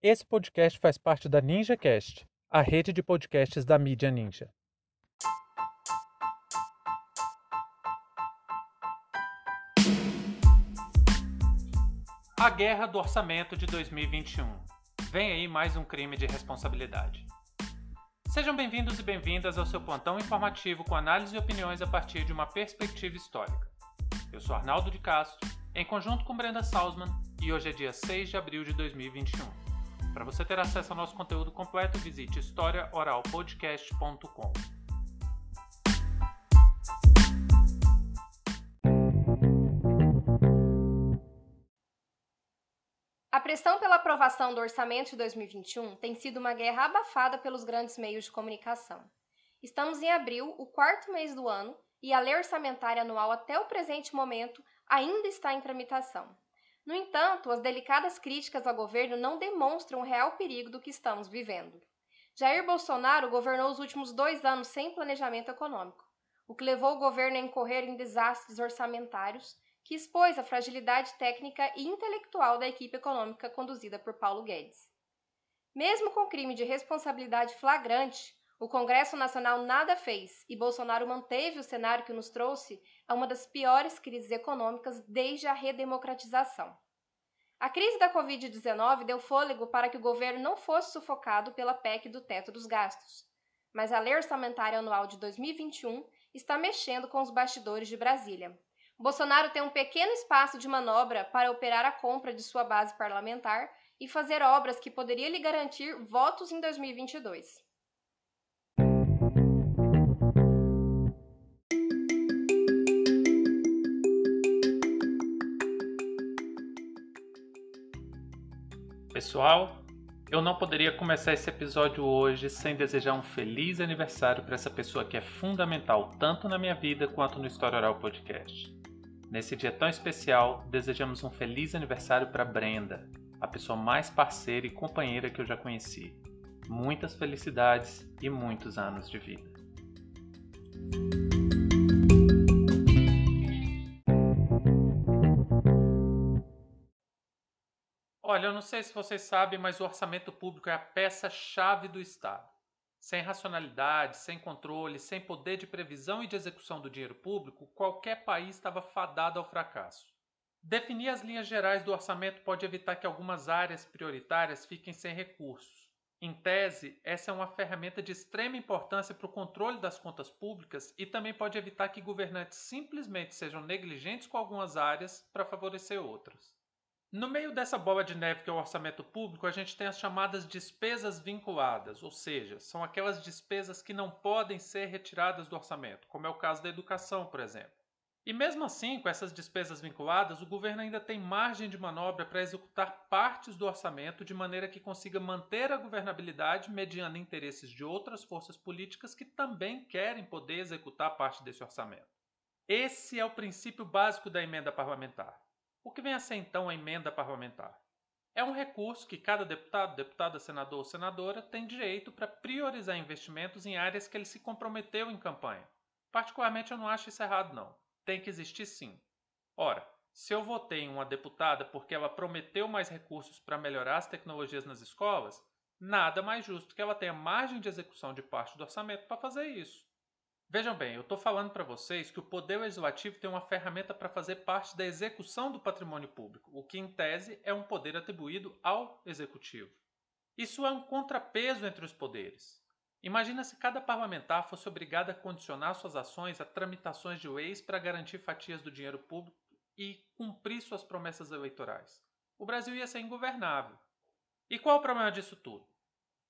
Esse podcast faz parte da NinjaCast, a rede de podcasts da mídia Ninja. A guerra do orçamento de 2021. Vem aí mais um crime de responsabilidade. Sejam bem-vindos e bem-vindas ao seu plantão informativo com análise e opiniões a partir de uma perspectiva histórica. Eu sou Arnaldo de Castro, em conjunto com Brenda Salzman, e hoje é dia 6 de abril de 2021. Para você ter acesso ao nosso conteúdo completo, visite historiaoralpodcast.com. A pressão pela aprovação do orçamento de 2021 tem sido uma guerra abafada pelos grandes meios de comunicação. Estamos em abril, o quarto mês do ano, e a lei orçamentária anual até o presente momento ainda está em tramitação. No entanto, as delicadas críticas ao governo não demonstram o real perigo do que estamos vivendo. Jair Bolsonaro governou os últimos dois anos sem planejamento econômico, o que levou o governo a incorrer em desastres orçamentários que expôs a fragilidade técnica e intelectual da equipe econômica conduzida por Paulo Guedes. Mesmo com crime de responsabilidade flagrante, o Congresso Nacional nada fez e Bolsonaro manteve o cenário que nos trouxe a uma das piores crises econômicas desde a redemocratização. A crise da Covid-19 deu fôlego para que o governo não fosse sufocado pela PEC do teto dos gastos. Mas a lei orçamentária anual de 2021 está mexendo com os bastidores de Brasília. Bolsonaro tem um pequeno espaço de manobra para operar a compra de sua base parlamentar e fazer obras que poderia lhe garantir votos em 2022. Pessoal, eu não poderia começar esse episódio hoje sem desejar um feliz aniversário para essa pessoa que é fundamental tanto na minha vida quanto no História Oral Podcast. Nesse dia tão especial, desejamos um feliz aniversário para Brenda, a pessoa mais parceira e companheira que eu já conheci. Muitas felicidades e muitos anos de vida. Olha, eu não sei se vocês sabem, mas o orçamento público é a peça-chave do Estado. Sem racionalidade, sem controle, sem poder de previsão e de execução do dinheiro público, qualquer país estava fadado ao fracasso. Definir as linhas gerais do orçamento pode evitar que algumas áreas prioritárias fiquem sem recursos. Em tese, essa é uma ferramenta de extrema importância para o controle das contas públicas e também pode evitar que governantes simplesmente sejam negligentes com algumas áreas para favorecer outras. No meio dessa bola de neve que é o orçamento público, a gente tem as chamadas despesas vinculadas, ou seja, são aquelas despesas que não podem ser retiradas do orçamento, como é o caso da educação, por exemplo. E mesmo assim, com essas despesas vinculadas, o governo ainda tem margem de manobra para executar partes do orçamento de maneira que consiga manter a governabilidade mediante interesses de outras forças políticas que também querem poder executar parte desse orçamento. Esse é o princípio básico da emenda parlamentar. O que vem a ser então a emenda parlamentar? É um recurso que cada deputado, deputada, senador ou senadora tem direito para priorizar investimentos em áreas que ele se comprometeu em campanha. Particularmente eu não acho isso errado não. Tem que existir sim. Ora, se eu votei em uma deputada porque ela prometeu mais recursos para melhorar as tecnologias nas escolas, nada mais justo que ela tenha margem de execução de parte do orçamento para fazer isso. Vejam bem, eu estou falando para vocês que o Poder Legislativo tem uma ferramenta para fazer parte da execução do patrimônio público, o que, em tese, é um poder atribuído ao Executivo. Isso é um contrapeso entre os poderes. Imagina se cada parlamentar fosse obrigado a condicionar suas ações a tramitações de leis para garantir fatias do dinheiro público e cumprir suas promessas eleitorais. O Brasil ia ser ingovernável. E qual é o problema disso tudo?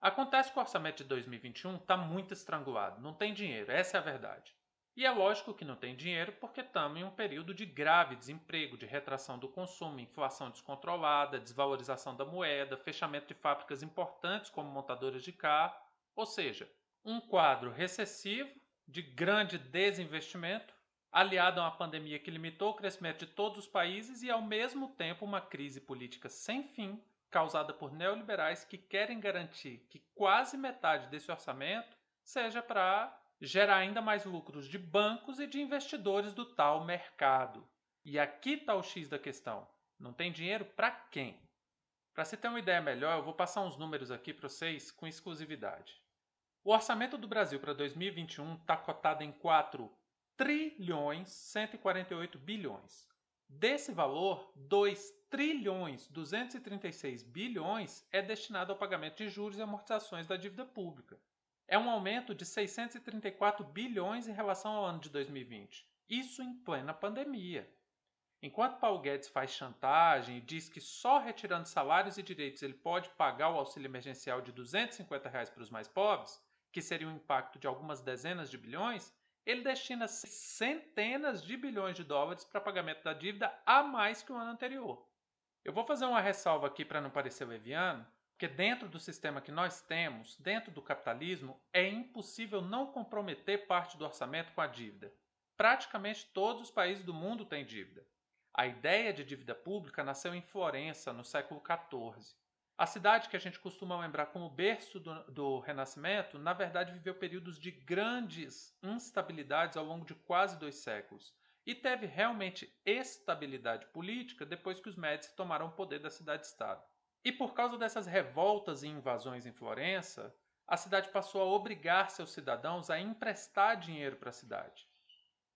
Acontece que o orçamento de 2021 está muito estrangulado, não tem dinheiro, essa é a verdade. E é lógico que não tem dinheiro porque estamos em um período de grave desemprego, de retração do consumo, inflação descontrolada, desvalorização da moeda, fechamento de fábricas importantes como montadoras de carro, ou seja, um quadro recessivo de grande desinvestimento, aliado a uma pandemia que limitou o crescimento de todos os países e, ao mesmo tempo, uma crise política sem fim causada por neoliberais que querem garantir que quase metade desse orçamento seja para gerar ainda mais lucros de bancos e de investidores do tal mercado. E aqui está o X da questão. Não tem dinheiro para quem? Para se ter uma ideia melhor, eu vou passar uns números aqui para vocês com exclusividade. O orçamento do Brasil para 2021 está cotado em 4 trilhões 148 bilhões. Desse valor, 2 trilhões 236 bilhões é destinado ao pagamento de juros e amortizações da dívida pública. É um aumento de 634 bilhões em relação ao ano de 2020. Isso em plena pandemia. Enquanto Paulo Guedes faz chantagem e diz que só retirando salários e direitos ele pode pagar o auxílio emergencial de 250 reais para os mais pobres, que seria um impacto de algumas dezenas de bilhões, ele destina centenas de bilhões de dólares para pagamento da dívida a mais que o ano anterior. Eu vou fazer uma ressalva aqui para não parecer leviano, porque dentro do sistema que nós temos, dentro do capitalismo, é impossível não comprometer parte do orçamento com a dívida. Praticamente todos os países do mundo têm dívida. A ideia de dívida pública nasceu em Florença, no século XIV. A cidade que a gente costuma lembrar como berço do, do, Renascimento, na verdade viveu períodos de grandes instabilidades ao longo de quase dois séculos e teve realmente estabilidade política depois que os Médici tomaram o poder da cidade-estado. E por causa dessas revoltas e invasões em Florença, a cidade passou a obrigar seus cidadãos a emprestar dinheiro para a cidade.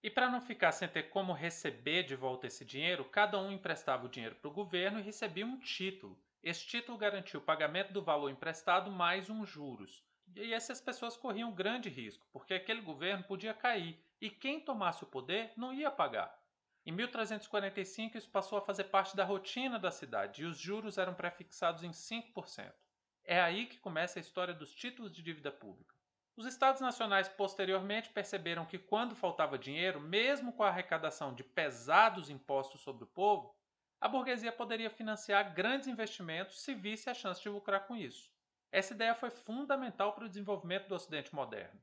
E para não ficar sem ter como receber de volta esse dinheiro, cada um emprestava o dinheiro para o governo e recebia um título. Esse título garantia o pagamento do valor emprestado mais uns juros. E essas pessoas corriam grande risco, porque aquele governo podia cair e quem tomasse o poder não ia pagar. Em 1345, isso passou a fazer parte da rotina da cidade e os juros eram prefixados em 5%. É aí que começa a história dos títulos de dívida pública. Os estados nacionais posteriormente perceberam que, quando faltava dinheiro, mesmo com a arrecadação de pesados impostos sobre o povo, a burguesia poderia financiar grandes investimentos se visse a chance de lucrar com isso. Essa ideia foi fundamental para o desenvolvimento do Ocidente moderno.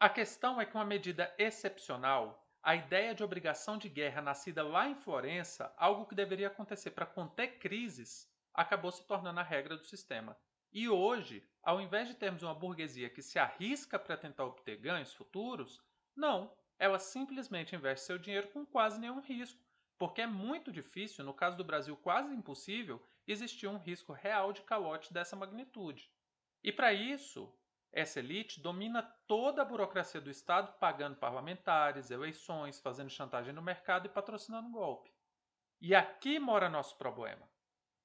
A questão é que uma medida excepcional, a ideia de obrigação de guerra nascida lá em Florença, algo que deveria acontecer para conter crises, acabou se tornando a regra do sistema. E hoje, ao invés de termos uma burguesia que se arrisca para tentar obter ganhos futuros, não, ela simplesmente investe seu dinheiro com quase nenhum risco, porque é muito difícil, no caso do Brasil quase impossível, existir um risco real de calote dessa magnitude. E para isso, essa elite domina toda a burocracia do Estado, pagando parlamentares, eleições, fazendo chantagem no mercado e patrocinando golpe. E aqui mora nosso problema.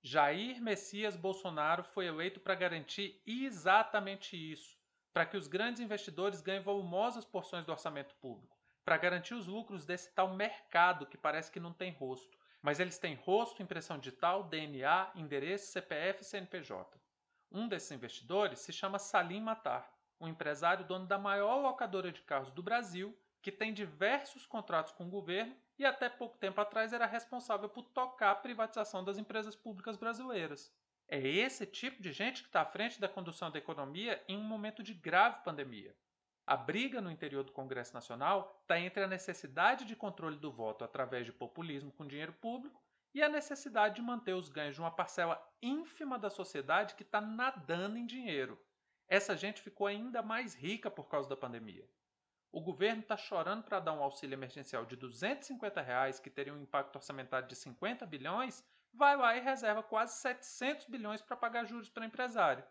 Jair Messias Bolsonaro foi eleito para garantir exatamente isso, para que os grandes investidores ganhem volumosas porções do orçamento público, para garantir os lucros desse tal mercado que parece que não tem rosto, mas eles têm rosto, impressão digital, DNA, endereço, CPF e CNPJ. Um desses investidores se chama Salim Matar, um empresário dono da maior locadora de carros do Brasil, que tem diversos contratos com o governo e até pouco tempo atrás era responsável por tocar a privatização das empresas públicas brasileiras. É esse tipo de gente que está à frente da condução da economia em um momento de grave pandemia. A briga no interior do Congresso Nacional está entre a necessidade de controle do voto através de populismo com dinheiro público e a necessidade de manter os ganhos de uma parcela ínfima da sociedade que está nadando em dinheiro. Essa gente ficou ainda mais rica por causa da pandemia. O governo está chorando para dar um auxílio emergencial de 250 reais, que teria um impacto orçamentário de 50 bilhões, vai lá e reserva quase 700 bilhões para pagar juros para empresário.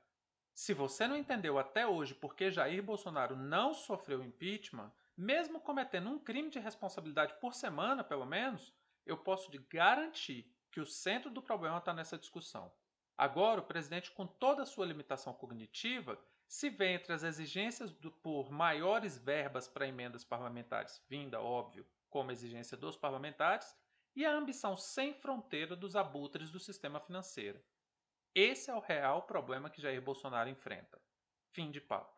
Se você não entendeu até hoje por que Jair Bolsonaro não sofreu impeachment, mesmo cometendo um crime de responsabilidade por semana, pelo menos, eu posso garantir que o centro do problema está nessa discussão. Agora, o presidente, com toda a sua limitação cognitiva, se vê entre as exigências do, por maiores verbas para emendas parlamentares, vinda, óbvio, como exigência dos parlamentares, e a ambição sem fronteira dos abutres do sistema financeiro. Esse é o real problema que Jair Bolsonaro enfrenta. Fim de papo.